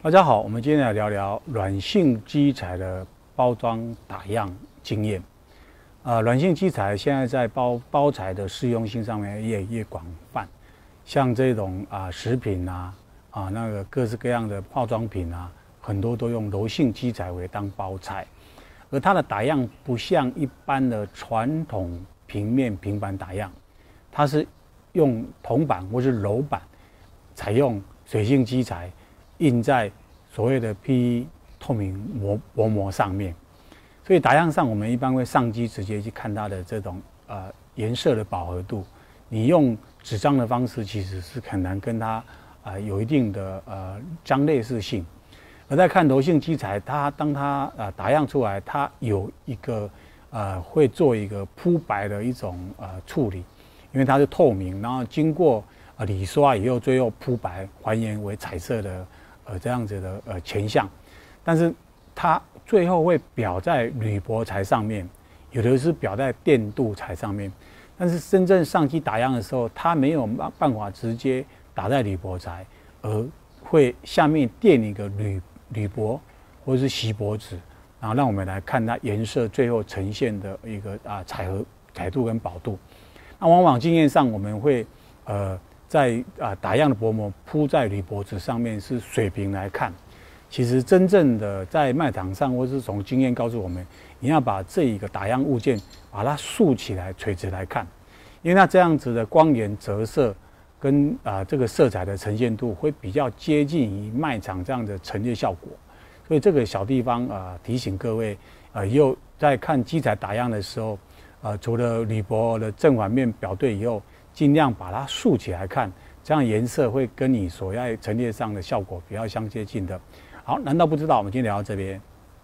大家好，我们今天来聊聊软性基材的包装打样经验。啊，软性基材现在在包包材的适用性上面越越广泛，像这种啊食品啊啊那个各式各样的化妆品啊，很多都用柔性基材为当包材，而它的打样不像一般的传统平面平板打样，它是用铜板或是柔板，采用水性基材。印在所谓的 PE 透明膜薄膜上面，所以打样上我们一般会上机直接去看它的这种呃颜色的饱和度。你用纸张的方式其实是很难跟它啊、有一定的呃相类似性。而在看柔性基材，它当它呃打样出来，它有一个呃会做一个铺白的一种呃处理，因为它是透明，然后经过呃理刷以后，最后铺白还原为彩色的。呃，这样子的呃前项，但是它最后会表在铝箔材上面，有的是表在电镀材上面，但是真正上机打样的时候，它没有办办法直接打在铝箔材，而会下面垫一个铝铝箔或者是锡箔纸，然后让我们来看它颜色最后呈现的一个啊彩和彩度跟饱度。那往往经验上我们会呃。在啊打样的薄膜铺在铝箔纸上面是水平来看，其实真正的在卖场上或是从经验告诉我们，你要把这一个打样物件把它竖起来垂直来看，因为它这样子的光源折射跟啊这个色彩的呈现度会比较接近于卖场这样的陈列效果，所以这个小地方啊提醒各位啊，又在看机材打样的时候啊，除了铝箔的正反面表对以后。尽量把它竖起来看，这样颜色会跟你所要陈列上的效果比较相接近的。好，难道不知道？我们今天聊到这边。